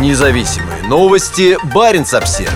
Независимые новости. Барин обсерва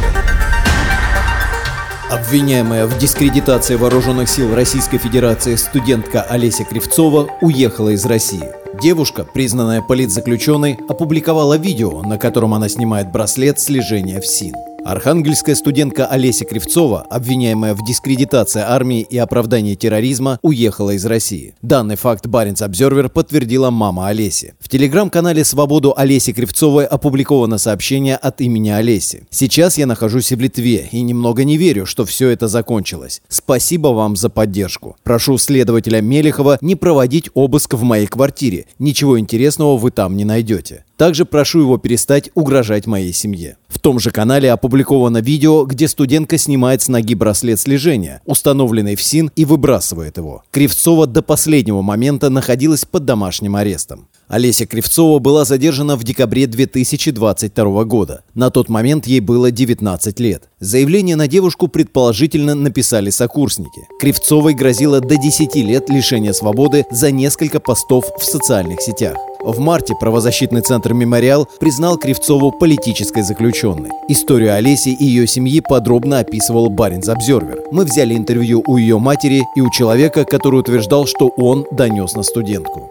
Обвиняемая в дискредитации вооруженных сил Российской Федерации студентка Олеся Кривцова уехала из России. Девушка, признанная политзаключенной, опубликовала видео, на котором она снимает браслет слежения в СИН. Архангельская студентка Олеся Кривцова, обвиняемая в дискредитации армии и оправдании терроризма, уехала из России. Данный факт Баренц Обзервер подтвердила мама Олеси. В телеграм-канале «Свободу» Олеси Кривцовой опубликовано сообщение от имени Олеси. «Сейчас я нахожусь в Литве и немного не верю, что все это закончилось. Спасибо вам за поддержку. Прошу следователя Мелехова не проводить обыск в моей квартире. Ничего интересного вы там не найдете. Также прошу его перестать угрожать моей семье. В том же канале опубликовано видео, где студентка снимает с ноги браслет слежения, установленный в СИН, и выбрасывает его. Кривцова до последнего момента находилась под домашним арестом. Олеся Кривцова была задержана в декабре 2022 года. На тот момент ей было 19 лет. Заявление на девушку предположительно написали сокурсники. Кривцовой грозило до 10 лет лишения свободы за несколько постов в социальных сетях. В марте правозащитный центр «Мемориал» признал Кривцову политической заключенной. Историю Олеси и ее семьи подробно описывал Баринс Обзервер. Мы взяли интервью у ее матери и у человека, который утверждал, что он донес на студентку.